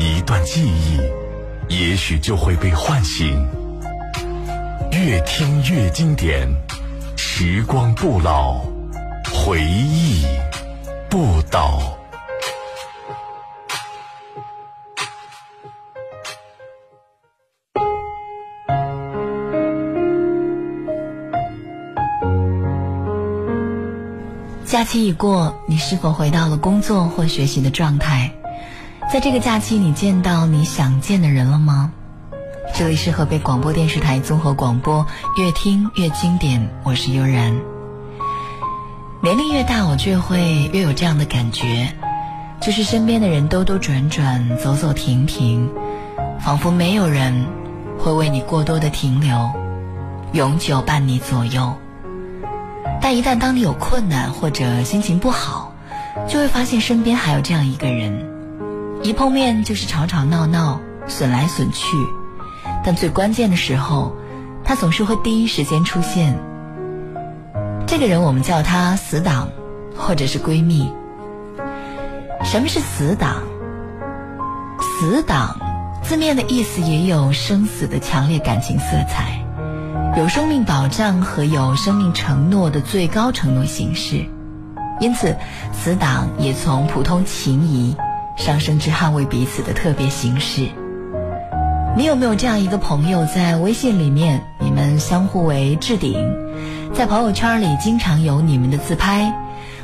一段记忆，也许就会被唤醒。越听越经典，时光不老，回忆不倒。假期已过，你是否回到了工作或学习的状态？在这个假期，你见到你想见的人了吗？这里是河北广播电视台综合广播，越听越经典。我是悠然。年龄越大，我就会越有这样的感觉，就是身边的人兜兜转转，走走停停，仿佛没有人会为你过多的停留，永久伴你左右。但一旦当你有困难或者心情不好，就会发现身边还有这样一个人，一碰面就是吵吵闹闹、损来损去，但最关键的时候，他总是会第一时间出现。这个人我们叫他死党，或者是闺蜜。什么是死党？死党字面的意思也有生死的强烈感情色彩。有生命保障和有生命承诺的最高承诺形式，因此死党也从普通情谊上升至捍卫彼此的特别形式。你有没有这样一个朋友，在微信里面你们相互为置顶，在朋友圈里经常有你们的自拍，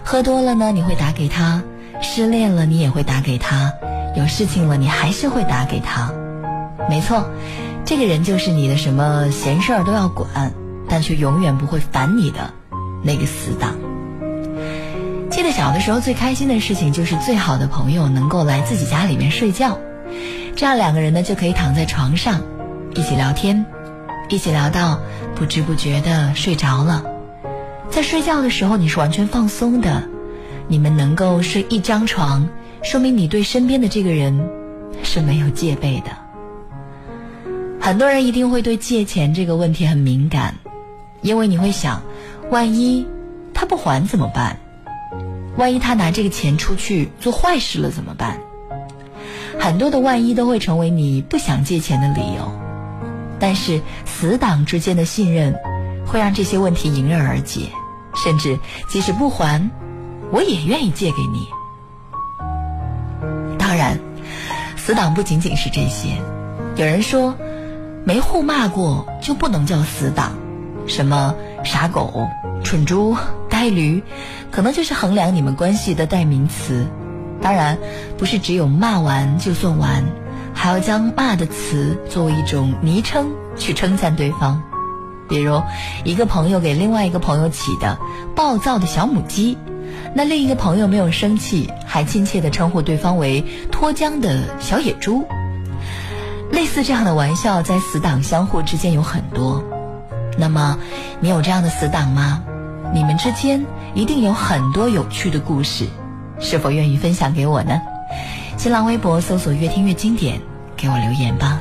喝多了呢你会打给他，失恋了你也会打给他，有事情了你还是会打给他，没错。这个人就是你的什么闲事儿都要管，但却永远不会烦你的那个死党。记得小的时候最开心的事情就是最好的朋友能够来自己家里面睡觉，这样两个人呢就可以躺在床上一起聊天，一起聊到不知不觉的睡着了。在睡觉的时候你是完全放松的，你们能够睡一张床，说明你对身边的这个人是没有戒备的。很多人一定会对借钱这个问题很敏感，因为你会想，万一他不还怎么办？万一他拿这个钱出去做坏事了怎么办？很多的万一都会成为你不想借钱的理由。但是死党之间的信任，会让这些问题迎刃而解，甚至即使不还，我也愿意借给你。当然，死党不仅仅是这些，有人说。没互骂过就不能叫死党，什么傻狗、蠢猪、呆驴，可能就是衡量你们关系的代名词。当然，不是只有骂完就算完，还要将骂的词作为一种昵称去称赞对方。比如，一个朋友给另外一个朋友起的“暴躁的小母鸡”，那另一个朋友没有生气，还亲切地称呼对方为“脱缰的小野猪”。类似这样的玩笑，在死党相互之间有很多。那么，你有这样的死党吗？你们之间一定有很多有趣的故事，是否愿意分享给我呢？新浪微博搜索“越听越经典”，给我留言吧。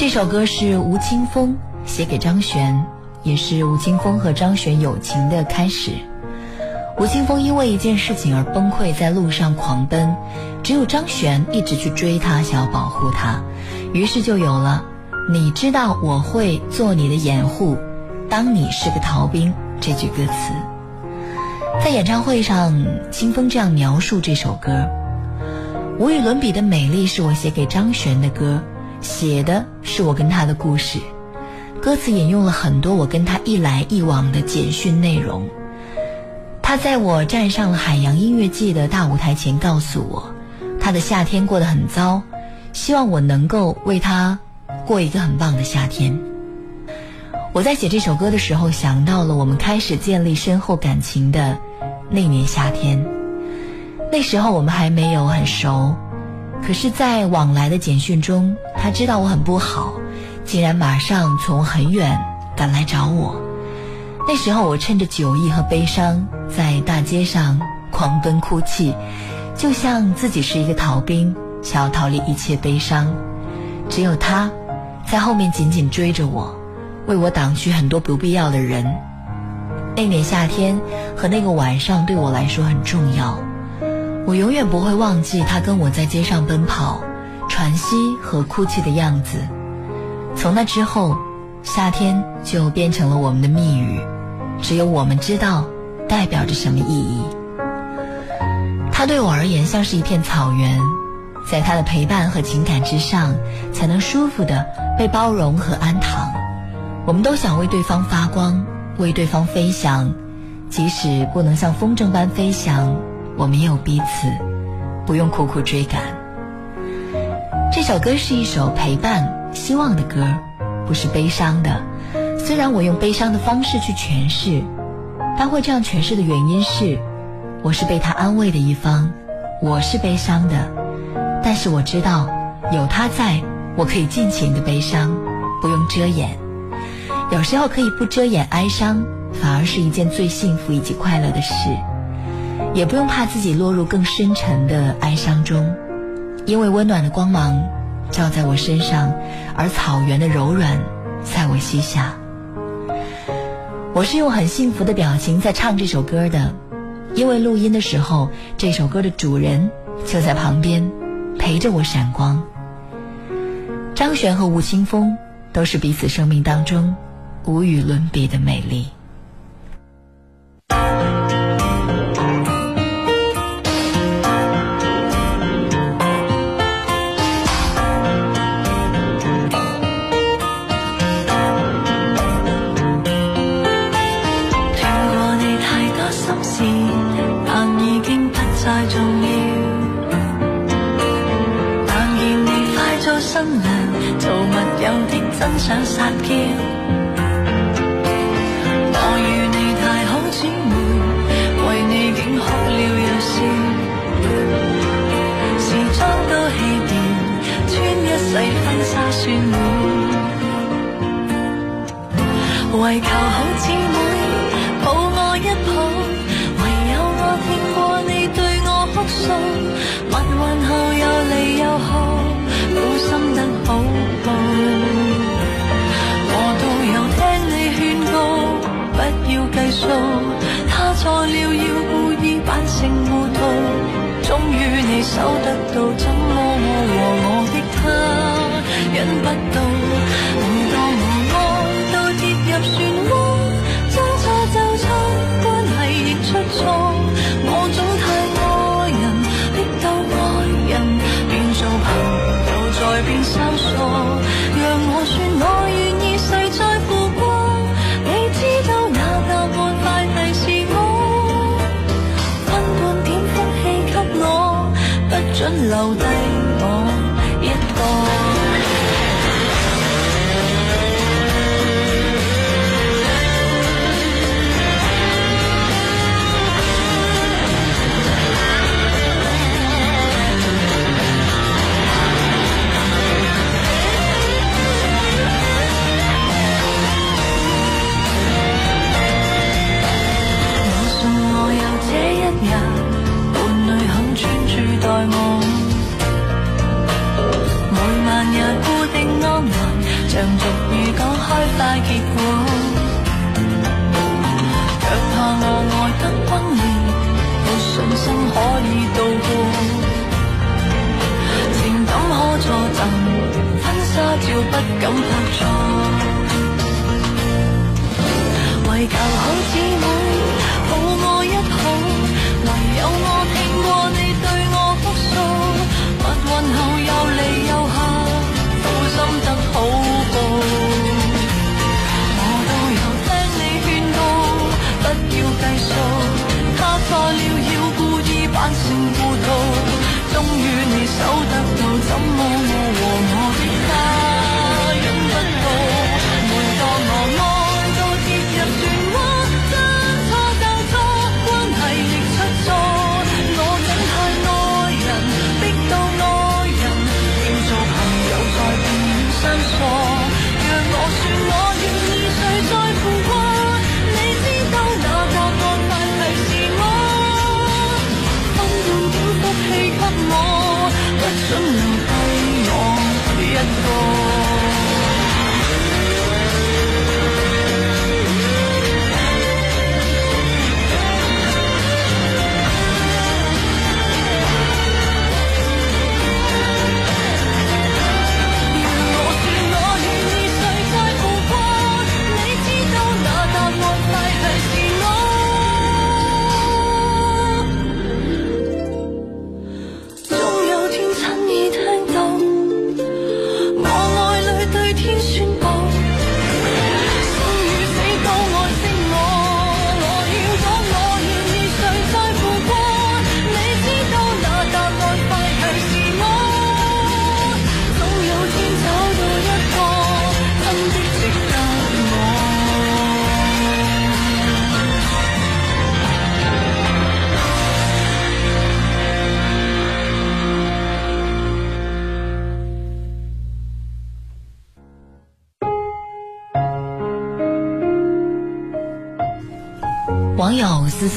这首歌是吴青峰写给张悬也是吴青峰和张悬友情的开始。吴青峰因为一件事情而崩溃在路上狂奔只有张悬一直去追他想要保护他。于是就有了你知道我会做你的掩护当你是个逃兵这句歌词。在演唱会上清风这样描述这首歌无与伦比的美丽是我写给张悬的歌写的是我跟他的故事。歌词引用了很多我跟他一来一往的简讯内容。他在我站上了海洋音乐季的大舞台前告诉我他的夏天过得很糟希望我能够为他过一个很棒的夏天。我在写这首歌的时候想到了我们开始建立深厚感情的那年夏天。那时候我们还没有很熟可是在往来的简讯中他知道我很不好，竟然马上从很远赶来找我。那时候我趁着酒意和悲伤，在大街上狂奔哭泣，就像自己是一个逃兵，想要逃离一切悲伤。只有他，在后面紧紧追着我，为我挡去很多不必要的人。那年夏天和那个晚上对我来说很重要。我永远不会忘记他跟我在街上奔跑、喘息和哭泣的样子。从那之后，夏天就变成了我们的密语，只有我们知道代表着什么意义。他对我而言像是一片草原，在他的陪伴和情感之上，才能舒服的被包容和安躺。我们都想为对方发光，为对方飞翔，即使不能像风筝般飞翔。我们也有彼此，不用苦苦追赶。这首歌是一首陪伴、希望的歌，不是悲伤的。虽然我用悲伤的方式去诠释，但会这样诠释的原因是，我是被他安慰的一方，我是悲伤的，但是我知道有他在，我可以尽情的悲伤，不用遮掩。有时候可以不遮掩哀伤，反而是一件最幸福以及快乐的事。也不用怕自己落入更深沉的哀伤中，因为温暖的光芒照在我身上，而草原的柔软在我膝下。我是用很幸福的表情在唱这首歌的，因为录音的时候，这首歌的主人就在旁边陪着我闪光。张悬和吴青峰都是彼此生命当中无与伦比的美丽。想撒娇，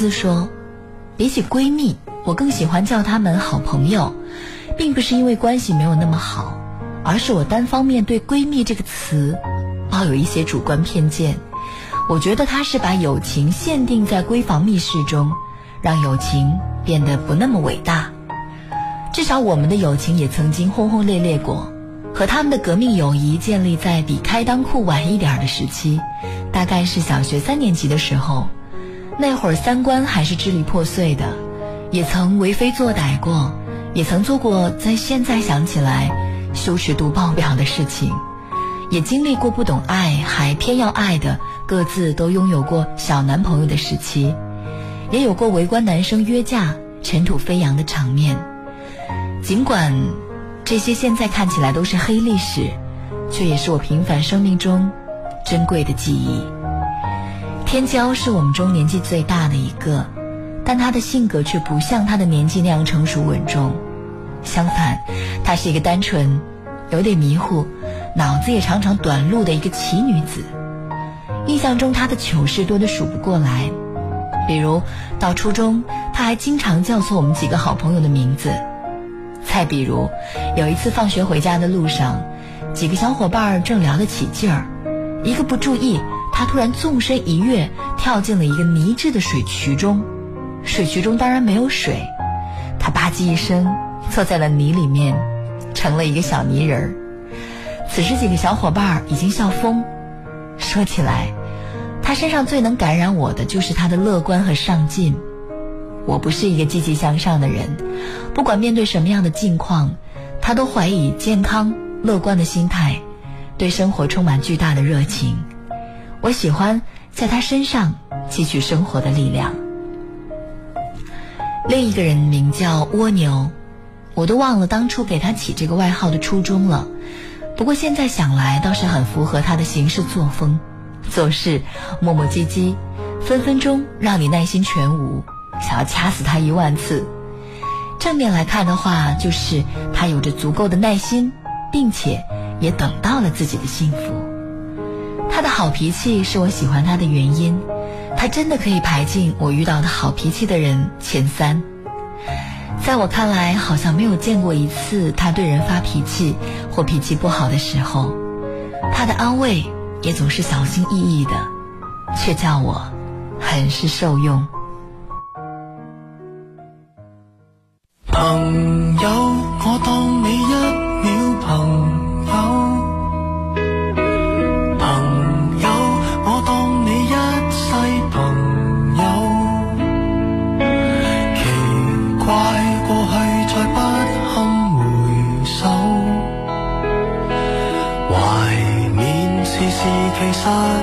说：“比起闺蜜，我更喜欢叫她们好朋友，并不是因为关系没有那么好，而是我单方面对‘闺蜜’这个词抱有一些主观偏见。我觉得她是把友情限定在闺房密室中，让友情变得不那么伟大。至少我们的友情也曾经轰轰烈烈过，和他们的革命友谊建立在比开裆裤晚一点的时期，大概是小学三年级的时候。”那会儿三观还是支离破碎的，也曾为非作歹过，也曾做过在现在想起来羞耻度爆表的事情，也经历过不懂爱还偏要爱的，各自都拥有过小男朋友的时期，也有过围观男生约架、尘土飞扬的场面。尽管这些现在看起来都是黑历史，却也是我平凡生命中珍贵的记忆。天骄是我们中年纪最大的一个，但他的性格却不像他的年纪那样成熟稳重。相反，他是一个单纯、有点迷糊、脑子也常常短路的一个奇女子。印象中他的糗事多得数不过来，比如到初中，他还经常叫错我们几个好朋友的名字；再比如，有一次放学回家的路上，几个小伙伴正聊得起劲儿，一个不注意。他突然纵身一跃，跳进了一个泥质的水渠中，水渠中当然没有水，他吧唧一声坐在了泥里面，成了一个小泥人儿。此时几个小伙伴已经笑疯。说起来，他身上最能感染我的就是他的乐观和上进。我不是一个积极向上的人，不管面对什么样的境况，他都怀以健康乐观的心态，对生活充满巨大的热情。我喜欢在他身上汲取生活的力量。另一个人名叫蜗牛，我都忘了当初给他起这个外号的初衷了。不过现在想来，倒是很符合他的行事作风，做事磨磨唧唧，分分钟让你耐心全无，想要掐死他一万次。正面来看的话，就是他有着足够的耐心，并且也等到了自己的幸福。的好脾气是我喜欢他的原因，他真的可以排进我遇到的好脾气的人前三。在我看来，好像没有见过一次他对人发脾气或脾气不好的时候。他的安慰也总是小心翼翼的，却叫我很是受用。朋友，我当你一秒朋。还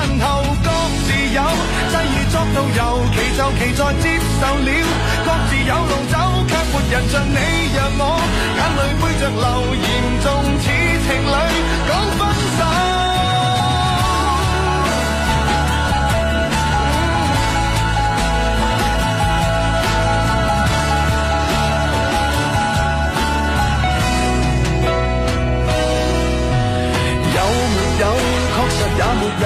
有際遇作導遊，其就其在接受了，各自有路走，卻沒人像你讓我眼淚背着流，嚴重似情侶講分手。也沒有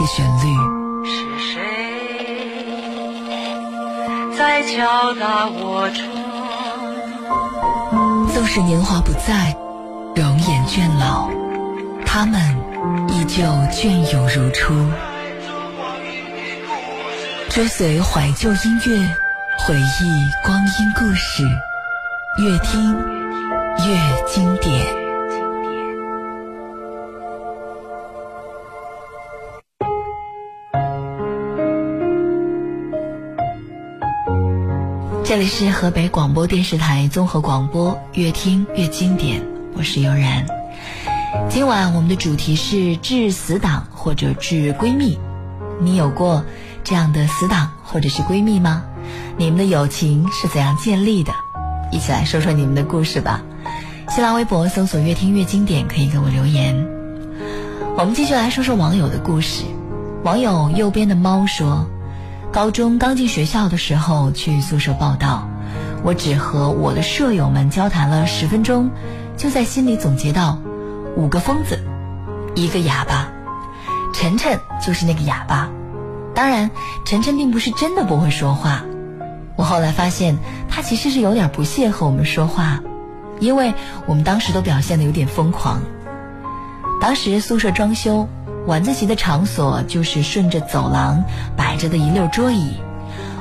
些旋律。是谁在敲打我窗？纵使年华不再，容颜倦老，他们依旧隽永如初。追随怀旧音乐。回忆光阴故事，越听越经典。这里是河北广播电视台综合广播，越听越经典。我是悠然。今晚我们的主题是致死党或者致闺蜜。你有过这样的死党或者是闺蜜吗？你们的友情是怎样建立的？一起来说说你们的故事吧。新浪微博搜索“越听越经典”，可以给我留言。我们继续来说说网友的故事。网友右边的猫说：“高中刚进学校的时候去宿舍报到，我只和我的舍友们交谈了十分钟，就在心里总结到五个疯子，一个哑巴。晨晨就是那个哑巴。当然，晨晨并不是真的不会说话。”我后来发现，他其实是有点不屑和我们说话，因为我们当时都表现得有点疯狂。当时宿舍装修，晚自习的场所就是顺着走廊摆着的一溜桌椅，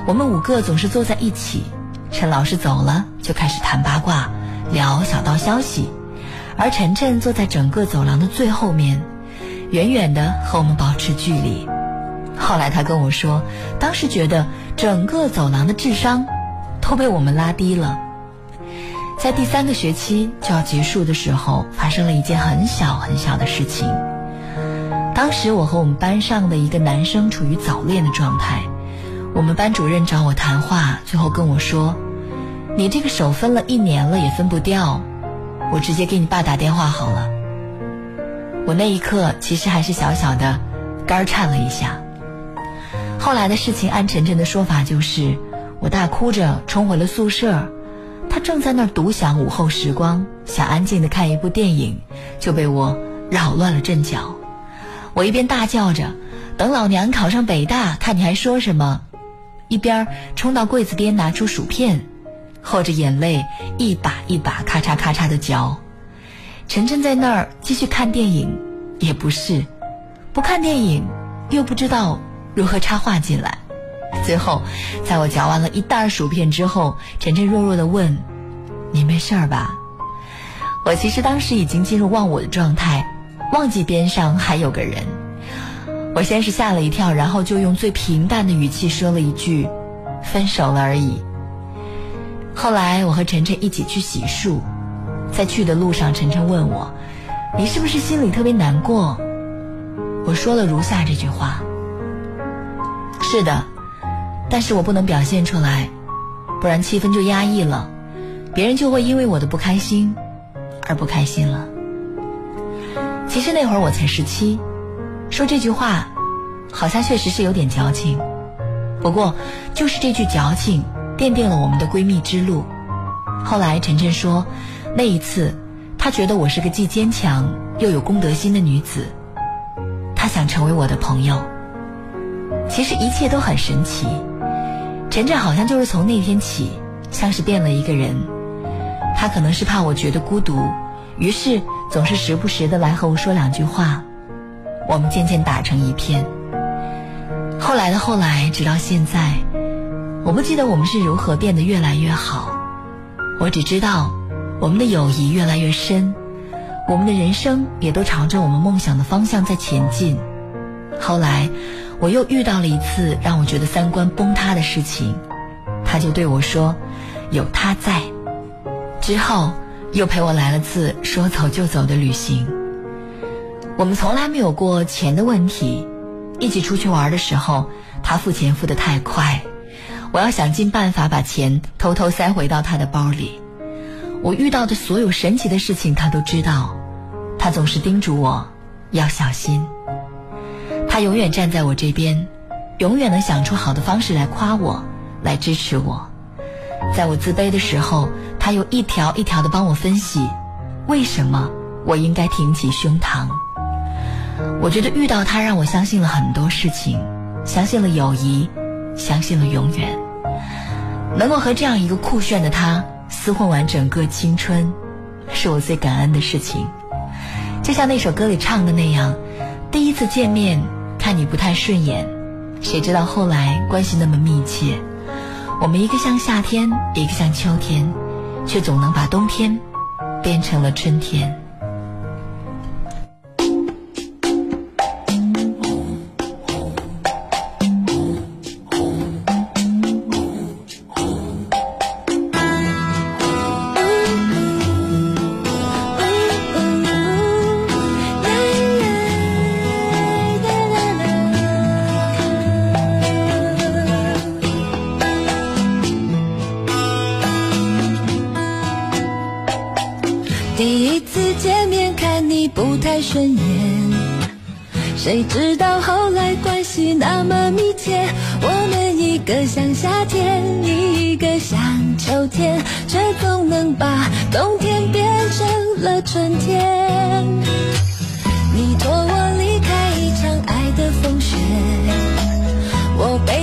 我们五个总是坐在一起。趁老师走了，就开始谈八卦，聊小道消息，而晨晨坐在整个走廊的最后面，远远的和我们保持距离。后来他跟我说，当时觉得整个走廊的智商都被我们拉低了。在第三个学期就要结束的时候，发生了一件很小很小的事情。当时我和我们班上的一个男生处于早恋的状态，我们班主任找我谈话，最后跟我说：“你这个手分了一年了也分不掉，我直接给你爸打电话好了。”我那一刻其实还是小小的肝颤了一下。后来的事情，按晨晨的说法就是，我大哭着冲回了宿舍。他正在那儿独享午后时光，想安静的看一部电影，就被我扰乱了阵脚。我一边大叫着“等老娘考上北大，看你还说什么”，一边冲到柜子边拿出薯片，厚着眼泪一把一把咔嚓咔嚓的嚼。晨晨在那儿继续看电影，也不是，不看电影又不知道如何插话进来。最后，在我嚼完了一袋薯片之后，晨晨弱弱的问：“你没事儿吧？”我其实当时已经进入忘我的状态，忘记边上还有个人。我先是吓了一跳，然后就用最平淡的语气说了一句：“分手了而已。”后来我和晨晨一起去洗漱，在去的路上，晨晨问我：“你是不是心里特别难过？”我说了如下这句话：“是的。”但是我不能表现出来，不然气氛就压抑了，别人就会因为我的不开心而不开心了。其实那会儿我才十七，说这句话，好像确实是有点矫情。不过就是这句矫情，奠定了我们的闺蜜之路。后来晨晨说，那一次他觉得我是个既坚强又有公德心的女子，他想成为我的朋友。其实一切都很神奇。晨晨好像就是从那天起，像是变了一个人。他可能是怕我觉得孤独，于是总是时不时的来和我说两句话。我们渐渐打成一片。后来的后来，直到现在，我不记得我们是如何变得越来越好。我只知道，我们的友谊越来越深，我们的人生也都朝着我们梦想的方向在前进。后来。我又遇到了一次让我觉得三观崩塌的事情，他就对我说：“有他在。”之后又陪我来了次说走就走的旅行。我们从来没有过钱的问题，一起出去玩的时候，他付钱付得太快，我要想尽办法把钱偷偷塞回到他的包里。我遇到的所有神奇的事情，他都知道，他总是叮嘱我要小心。他永远站在我这边，永远能想出好的方式来夸我，来支持我。在我自卑的时候，他又一条一条的帮我分析，为什么我应该挺起胸膛。我觉得遇到他，让我相信了很多事情，相信了友谊，相信了永远。能够和这样一个酷炫的他厮混完整个青春，是我最感恩的事情。就像那首歌里唱的那样，第一次见面。看你不太顺眼，谁知道后来关系那么密切？我们一个像夏天，一个像秋天，却总能把冬天变成了春天。谁知道后来关系那么密切，我们一个像夏天，一个像秋天，却总能把冬天变成了春天。你托我离开一场爱的风雪，我背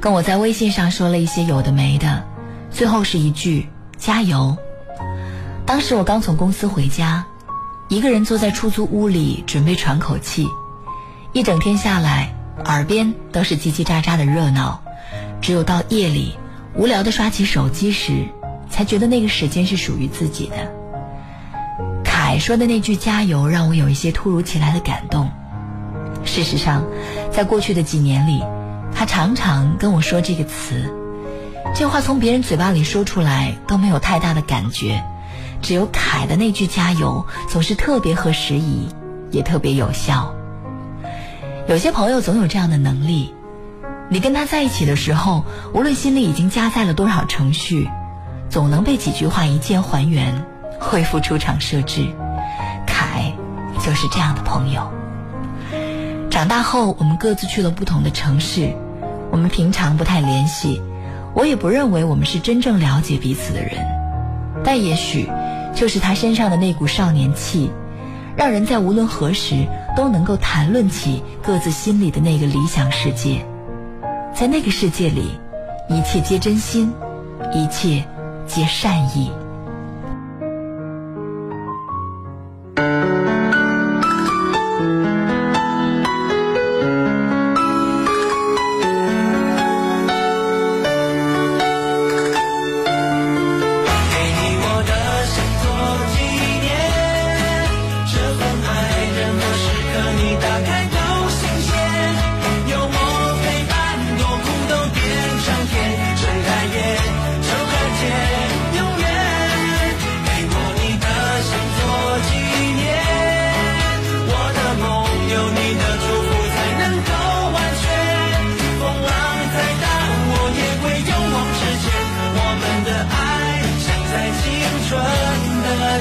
跟我在微信上说了一些有的没的，最后是一句加油。当时我刚从公司回家，一个人坐在出租屋里准备喘口气，一整天下来，耳边都是叽叽喳喳的热闹，只有到夜里无聊的刷起手机时，才觉得那个时间是属于自己的。凯说的那句“加油”让我有一些突如其来的感动。事实上，在过去的几年里，他常常跟我说这个词，这话从别人嘴巴里说出来都没有太大的感觉，只有凯的那句“加油”总是特别合时宜，也特别有效。有些朋友总有这样的能力，你跟他在一起的时候，无论心里已经加载了多少程序，总能被几句话一键还原。恢复出厂设置，凯就是这样的朋友。长大后，我们各自去了不同的城市，我们平常不太联系，我也不认为我们是真正了解彼此的人。但也许，就是他身上的那股少年气，让人在无论何时都能够谈论起各自心里的那个理想世界。在那个世界里，一切皆真心，一切皆善意。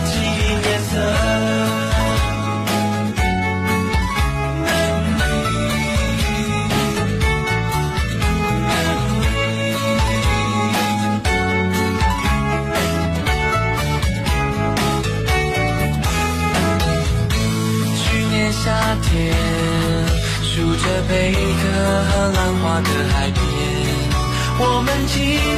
记忆夜色去年夏天数着贝壳和浪花的海边我们记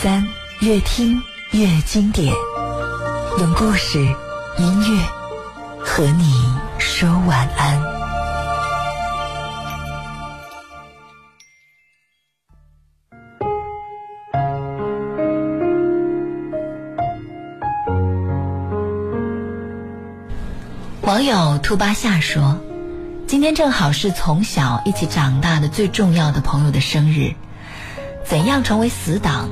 三，越听越经典，用故事、音乐和你说晚安。网友兔八夏说。今天正好是从小一起长大的最重要的朋友的生日，怎样成为死党？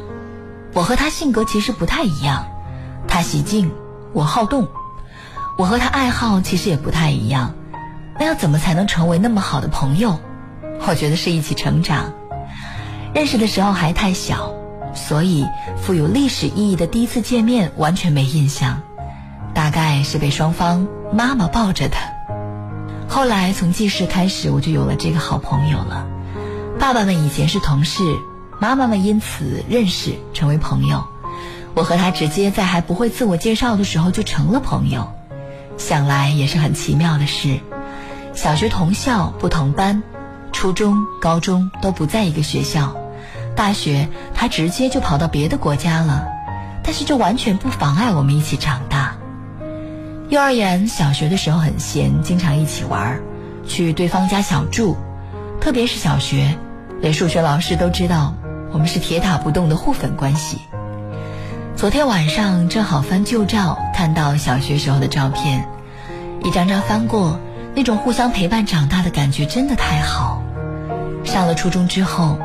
我和他性格其实不太一样，他喜静，我好动。我和他爱好其实也不太一样，那要怎么才能成为那么好的朋友？我觉得是一起成长。认识的时候还太小，所以富有历史意义的第一次见面完全没印象，大概是被双方妈妈抱着的。后来从记事开始，我就有了这个好朋友了。爸爸们以前是同事，妈妈们因此认识，成为朋友。我和他直接在还不会自我介绍的时候就成了朋友。想来也是很奇妙的事。小学同校不同班，初中、高中都不在一个学校，大学他直接就跑到别的国家了。但是这完全不妨碍我们一起长大。幼儿园、小学的时候很闲，经常一起玩，去对方家小住。特别是小学，连数学老师都知道我们是铁打不动的互粉关系。昨天晚上正好翻旧照，看到小学时候的照片，一张张翻过，那种互相陪伴长大的感觉真的太好。上了初中之后，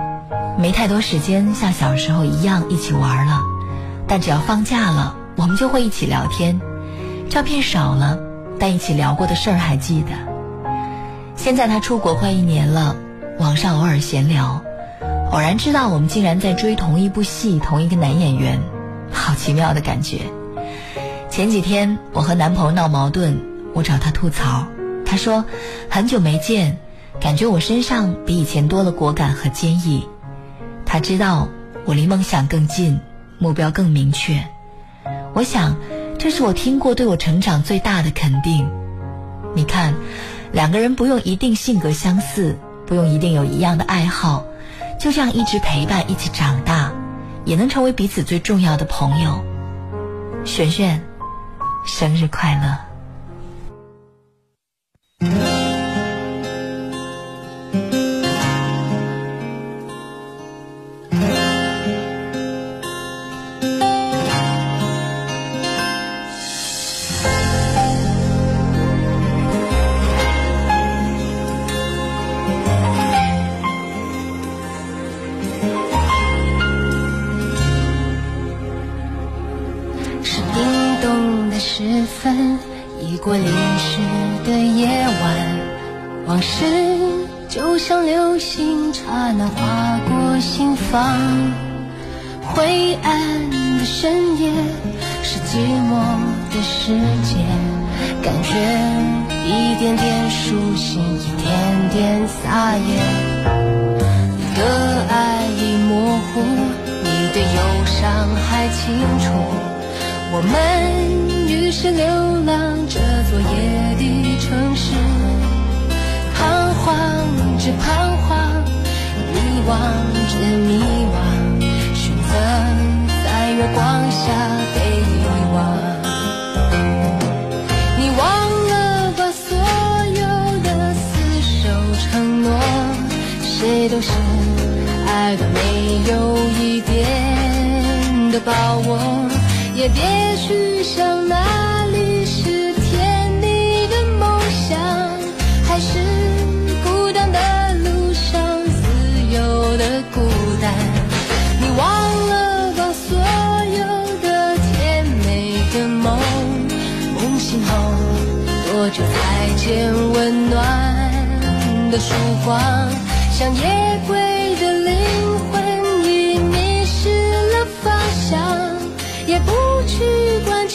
没太多时间像小时候一样一起玩了，但只要放假了，我们就会一起聊天。照片少了，但一起聊过的事儿还记得。现在他出国快一年了，网上偶尔闲聊，偶然知道我们竟然在追同一部戏，同一个男演员，好奇妙的感觉。前几天我和男朋友闹矛盾，我找他吐槽，他说很久没见，感觉我身上比以前多了果敢和坚毅。他知道我离梦想更近，目标更明确。我想。这是我听过对我成长最大的肯定。你看，两个人不用一定性格相似，不用一定有一样的爱好，就这样一直陪伴，一起长大，也能成为彼此最重要的朋友。璇璇，生日快乐！已过淋湿的夜晚，往事就像流星，刹那划过心房。灰暗的深夜是寂寞的世界，感觉一点点熟悉，一点点撒野。你的爱已模糊，你的忧伤还清楚，我们。是流浪这座夜的城市，彷徨着彷徨，迷惘着迷惘，选择在月光下被遗忘。你忘了把所有的厮守承诺，谁都是爱的没有一点的把握，也别去想那。点温暖的曙光，像夜归的灵魂已迷失了方向，也不去管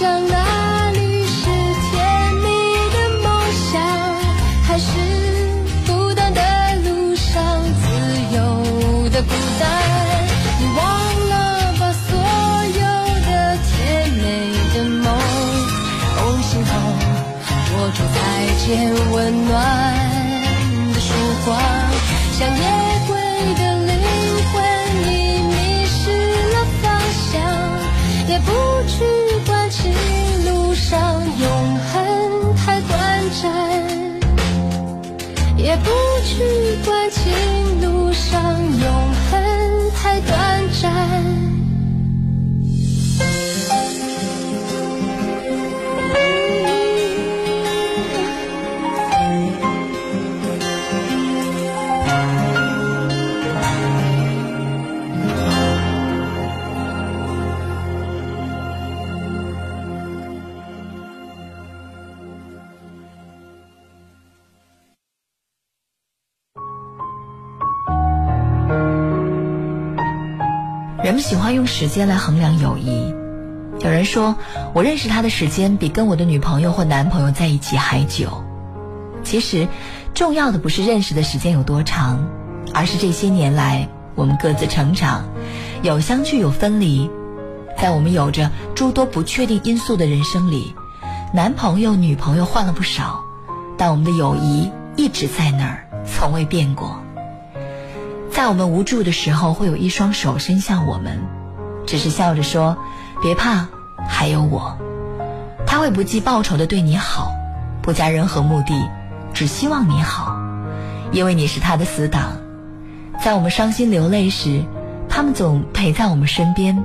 想哪里是甜蜜的梦想，还是孤单的路上自由的孤单。你忘了把所有的甜美的梦，梦醒后多久才见温暖的曙光？用时间来衡量友谊。有人说，我认识他的时间比跟我的女朋友或男朋友在一起还久。其实，重要的不是认识的时间有多长，而是这些年来我们各自成长，有相聚有分离。在我们有着诸多不确定因素的人生里，男朋友、女朋友换了不少，但我们的友谊一直在那儿，从未变过。在我们无助的时候，会有一双手伸向我们，只是笑着说：“别怕，还有我。”他会不计报酬的对你好，不加任何目的，只希望你好，因为你是他的死党。在我们伤心流泪时，他们总陪在我们身边，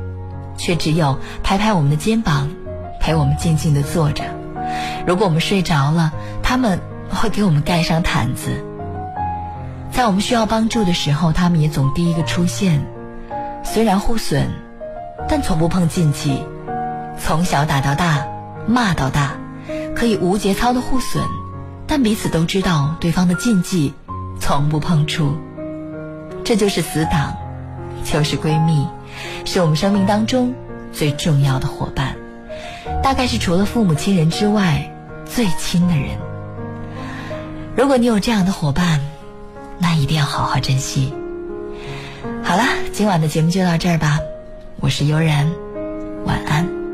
却只有拍拍我们的肩膀，陪我们静静的坐着。如果我们睡着了，他们会给我们盖上毯子。在我们需要帮助的时候，他们也总第一个出现。虽然互损，但从不碰禁忌。从小打到大，骂到大，可以无节操的互损，但彼此都知道对方的禁忌，从不碰触。这就是死党，就是闺蜜，是我们生命当中最重要的伙伴，大概是除了父母亲人之外最亲的人。如果你有这样的伙伴，那一定要好好珍惜。好了，今晚的节目就到这儿吧，我是悠然，晚安。